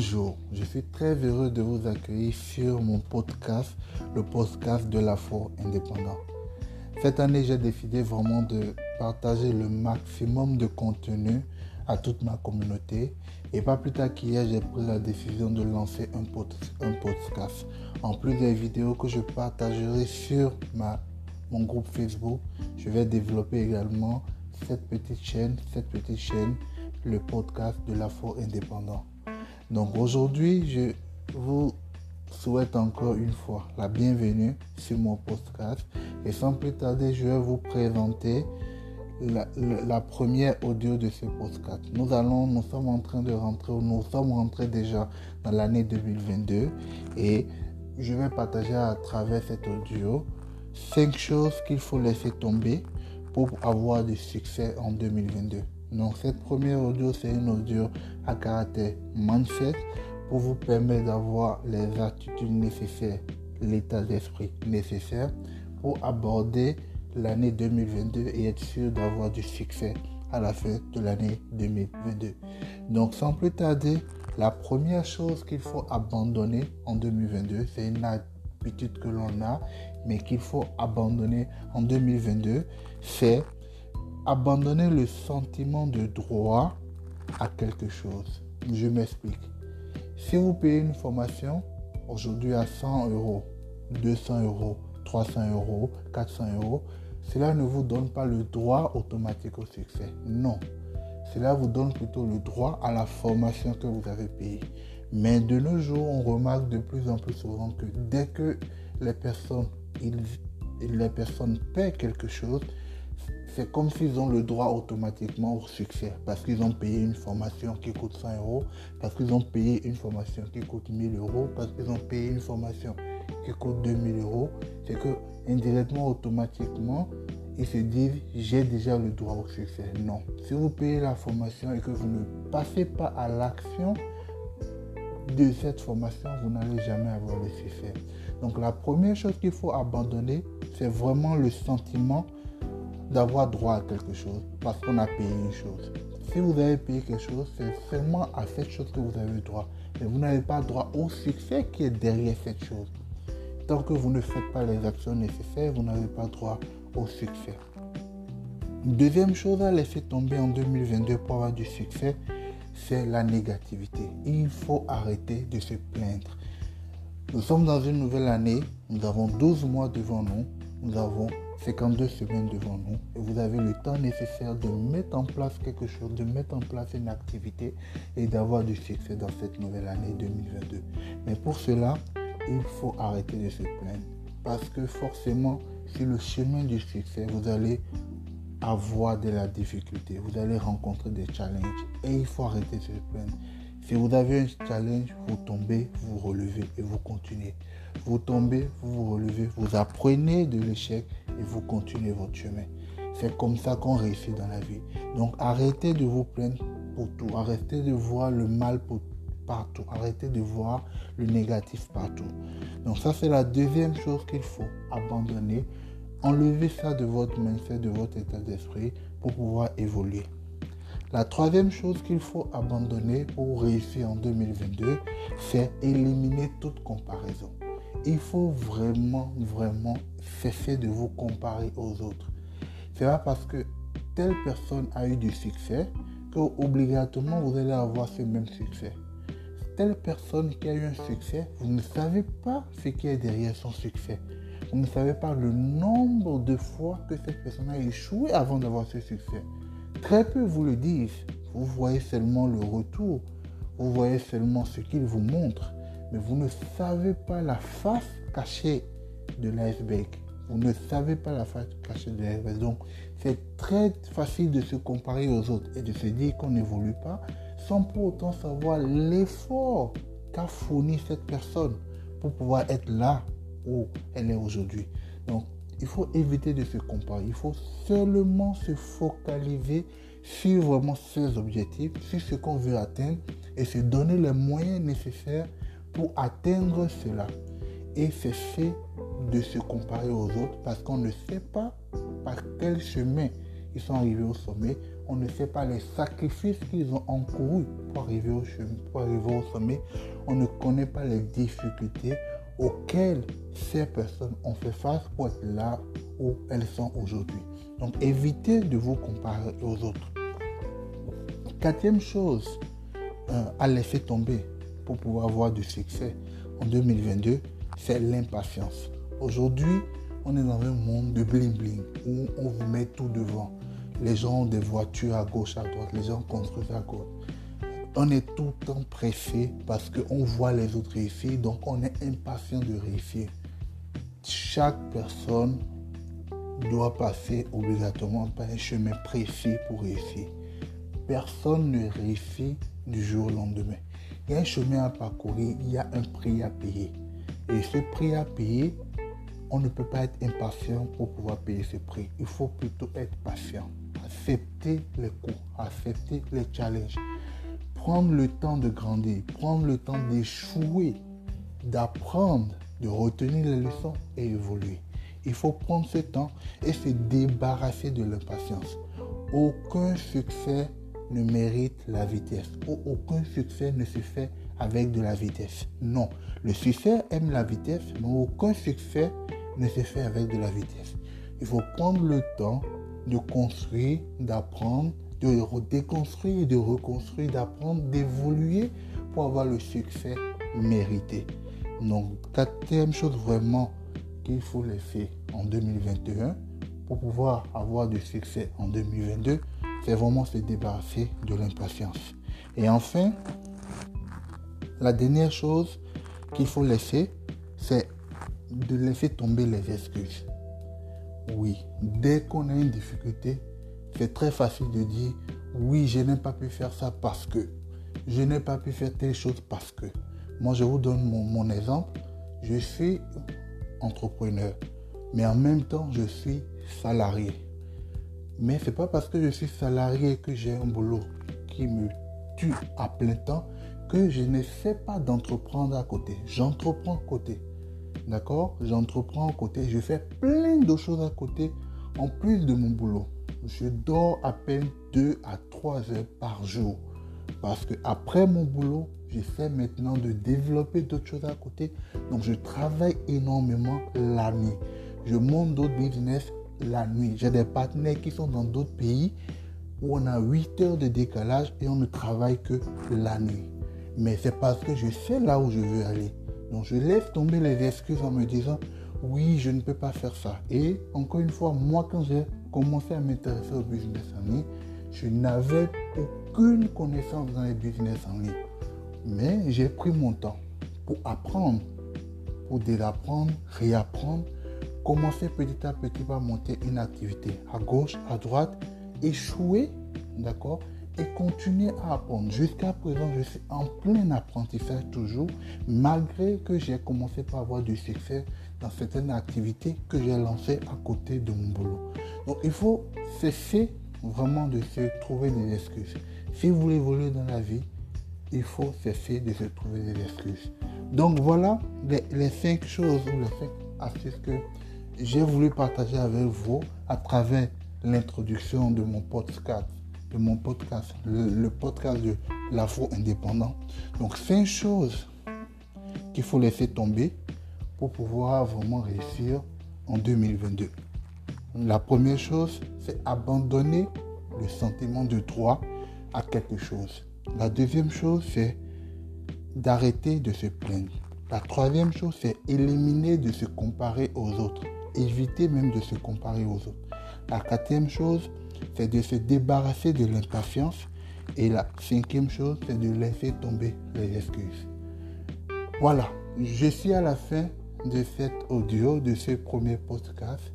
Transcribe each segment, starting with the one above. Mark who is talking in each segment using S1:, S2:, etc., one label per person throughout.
S1: Bonjour, je suis très heureux de vous accueillir sur mon podcast, le podcast de la foi indépendant. Cette année, j'ai décidé vraiment de partager le maximum de contenu à toute ma communauté. Et pas plus tard qu'hier, j'ai pris la décision de lancer un, podcast. En plus des vidéos que je partagerai sur ma, mon groupe Facebook, je vais développer également cette petite chaîne, cette petite chaîne, le podcast de la foi indépendant. Donc aujourd'hui, je vous souhaite encore une fois la bienvenue sur mon podcast. Et sans plus tarder, je vais vous présenter la, première audio de ce podcast. Nous allons, nous sommes en train de rentrer, nous sommes rentrés déjà dans l'année 2022 et je vais partager à travers cet audio cinq choses qu'il faut laisser tomber pour avoir du succès en 2022. Donc cette première audio, c'est une audio à caractère mindset pour vous permettre d'avoir les attitudes nécessaires, l'état d'esprit nécessaire pour aborder l'année 2022 et être sûr d'avoir du succès à la fin de l'année 2022. Donc sans plus tarder, la première chose qu'il faut abandonner en 2022, c'est une habitude que l'on a, mais qu'il faut abandonner en 2022, c'est abandonner le sentiment de droit à quelque chose. Je m'explique. Si vous payez une formation aujourd'hui à 100 euros, 200 euros, 300 euros, 400 euros, cela ne vous donne pas le droit automatique au succès. Non. Cela vous donne plutôt le droit à la formation que vous avez payée. Mais de nos jours, on remarque de plus en plus souvent que dès que les personnes, paient quelque chose, c'est comme s'ils ont le droit automatiquement au succès parce qu'ils ont payé une formation qui coûte 100 euros, parce qu'ils ont payé une formation qui coûte 1000 euros, parce qu'ils ont payé une formation qui coûte 2000 euros. C'est que indirectement, automatiquement, ils se disent j'ai déjà le droit au succès. Non. Si vous payez la formation et que vous ne passez pas à l'action de cette formation, vous n'allez jamais avoir le succès. Donc la première chose qu'il faut abandonner, c'est vraiment le sentiment d'avoir droit à quelque chose parce qu'on a payé une chose. Si vous avez payé quelque chose, c'est seulement à cette chose que vous avez droit. Mais vous n'avez pas droit au succès qui est derrière cette chose. Tant que vous ne faites pas les actions nécessaires, vous n'avez pas droit au succès. Deuxième chose à laisser tomber en 2022 pour avoir du succès, c'est la négativité. Il faut arrêter de se plaindre. Nous sommes dans une nouvelle année, nous avons 12 mois devant nous, nous avons 52 semaines devant nous et vous avez le temps nécessaire de mettre en place quelque chose, de mettre en place une activité et d'avoir du succès dans cette nouvelle année 2022. Mais pour cela, il faut arrêter de se plaindre parce que forcément, sur le chemin du succès, vous allez avoir de la difficulté, vous allez rencontrer des challenges et il faut arrêter de se plaindre. Si vous avez un challenge, vous tombez, vous relevez et vous continuez. Vous tombez, vous vous relevez, vous apprenez de l'échec et vous continuez votre chemin. C'est comme ça qu'on réussit dans la vie. Donc arrêtez de vous plaindre pour tout. Arrêtez de voir le mal partout. Arrêtez de voir le négatif partout. Donc ça, c'est la deuxième chose qu'il faut abandonner. Enlevez ça de votre mindset, de votre état d'esprit pour pouvoir évoluer. La troisième chose qu'il faut abandonner pour réussir en 2022, c'est éliminer toute comparaison il faut vraiment, vraiment cesser de vous comparer aux autres. C'est pas parce que telle personne a eu du succès que obligatoirement vous allez avoir ce même succès. Telle personne qui a eu un succès, vous ne savez pas ce qui est derrière son succès. Vous ne savez pas le nombre de fois que cette personne a échoué avant d'avoir ce succès. Très peu vous le disent. Vous voyez seulement le retour. Vous voyez seulement ce qu'il vous montre mais vous ne savez pas la face cachée de l'iceberg. Vous ne savez pas la face cachée de l'iceberg. Donc, c'est très facile de se comparer aux autres et de se dire qu'on n'évolue pas sans pour autant savoir l'effort qu'a fourni cette personne pour pouvoir être là où elle est aujourd'hui. Donc, il faut éviter de se comparer. Il faut seulement se focaliser sur vraiment ses objectifs, sur ce qu'on veut atteindre et se donner les moyens nécessaires pour atteindre cela. Et c'est fait de se comparer aux autres parce qu'on ne sait pas par quel chemin ils sont arrivés au sommet. on ne sait pas les sacrifices qu'ils ont encourus pour arriver au pour arriver au sommet. On ne connaît pas les difficultés auxquelles ces personnes ont fait face pour être là où elles sont aujourd'hui. Donc évitez de vous comparer aux autres. Quatrième chose euh, à laisser tomber pour pouvoir avoir du succès en 2022, c'est l'impatience. Aujourd'hui, on est dans un monde de bling bling où on vous met tout devant. Les gens ont des voitures à gauche, à droite, les gens construisent à gauche. On est tout le temps pressé parce qu'on voit les autres réussir, donc on est impatient de réussir. Chaque personne doit passer obligatoirement par un chemin précis pour réussir. Personne ne réussit du jour au lendemain. Il y a un chemin à parcourir, il y a un prix à payer. Et ce prix à payer, on ne peut pas être impatient pour pouvoir payer ce prix. Il faut plutôt être patient. Accepter les coups, accepter les challenges. Prendre le temps de grandir, prendre le temps d'échouer, d'apprendre, de retenir les leçons et évoluer. Il faut prendre ce temps et se débarrasser de l'impatience. Aucun succès ne mérite la vitesse. Aucun succès ne se fait avec de la vitesse. Non, le succès aime la vitesse, mais aucun succès ne se fait avec de la vitesse. Il faut prendre le temps de construire, d'apprendre, de déconstruire, de reconstruire, d'apprendre, d'évoluer pour avoir le succès mérité. Donc, quatrième chose vraiment qu'il faut laisser en 2021 pour pouvoir avoir du succès en 2022, c'est vraiment se débarrasser de l'impatience. Et enfin, la dernière chose qu'il faut laisser, c'est de laisser tomber les excuses. Oui, dès qu'on a une difficulté, c'est très facile de dire oui, je n'ai pas pu faire ça parce que. Je n'ai pas pu faire telle chose parce que. Moi, je vous donne mon, mon exemple. Je suis entrepreneur, mais en même temps, je suis salarié. Mais c'est pas parce que je suis salarié que j'ai un boulot qui me tue à plein temps que je ne fais pas d'entreprendre à côté. J'entreprends à côté. D'accord? J'entreprends à côté. Je fais plein de choses à côté en plus de mon boulot. Je dors à peine 2 à 3 heures par jour. Parce que après mon boulot, j'essaie maintenant de développer d'autres choses à côté. Donc je travaille énormément la nuit. Je monte d'autres business la nuit. J'ai des partenaires qui sont dans d'autres pays où on a 8 heures de décalage et on ne travaille que la nuit. Mais c'est parce que je sais là où je veux aller. Donc je laisse tomber les excuses en me disant oui, je ne peux pas faire ça. Et encore une fois, moi quand j'ai commencé à m'intéresser au business en ligne, je n'avais aucune connaissance dans les business en ligne. Mais j'ai pris mon temps pour apprendre, pour désapprendre, réapprendre, commencer petit à petit par monter une activité à gauche, à droite, échouer, d'accord et continuer à apprendre. Jusqu'à présent, je suis en plein apprentissage toujours, malgré que j'ai commencé par avoir du succès dans certaines activités que j'ai lancées à côté de mon boulot. Donc, il faut cesser vraiment de se trouver des excuses. Si vous voulez évoluer dans la vie, il faut cesser de se trouver des excuses. Donc, voilà les, les cinq choses ou les cinq astuces que j'ai voulu partager avec vous à travers l'introduction de mon podcast de mon podcast, le, podcast de l'afro indépendant. Donc, cinq choses qu'il faut laisser tomber pour pouvoir vraiment réussir en 2022. La première chose, c'est abandonner le sentiment de droit à quelque chose. La deuxième chose, c'est d'arrêter de se plaindre. La troisième chose, c'est éliminer de se comparer aux autres. Éviter même de se comparer aux autres. La quatrième chose, c'est de se débarrasser de l'impatience. Et la cinquième chose, c'est de laisser tomber les excuses. Voilà, je suis à la fin de cet audio, de ce premier podcast.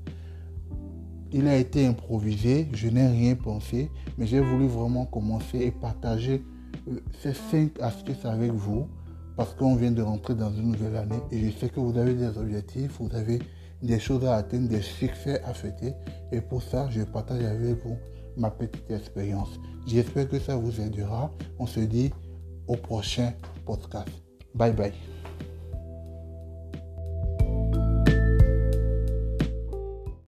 S1: Il a été improvisé, je n'ai rien pensé, mais j'ai voulu vraiment commencer et partager euh, ces cinq astuces avec vous parce qu'on vient de rentrer dans une nouvelle année et je sais que vous avez des objectifs, vous avez des choses à atteindre, des succès à fêter. Et pour ça, je partage avec vous ma petite expérience. J'espère que ça vous aidera. On se dit au prochain podcast. Bye bye.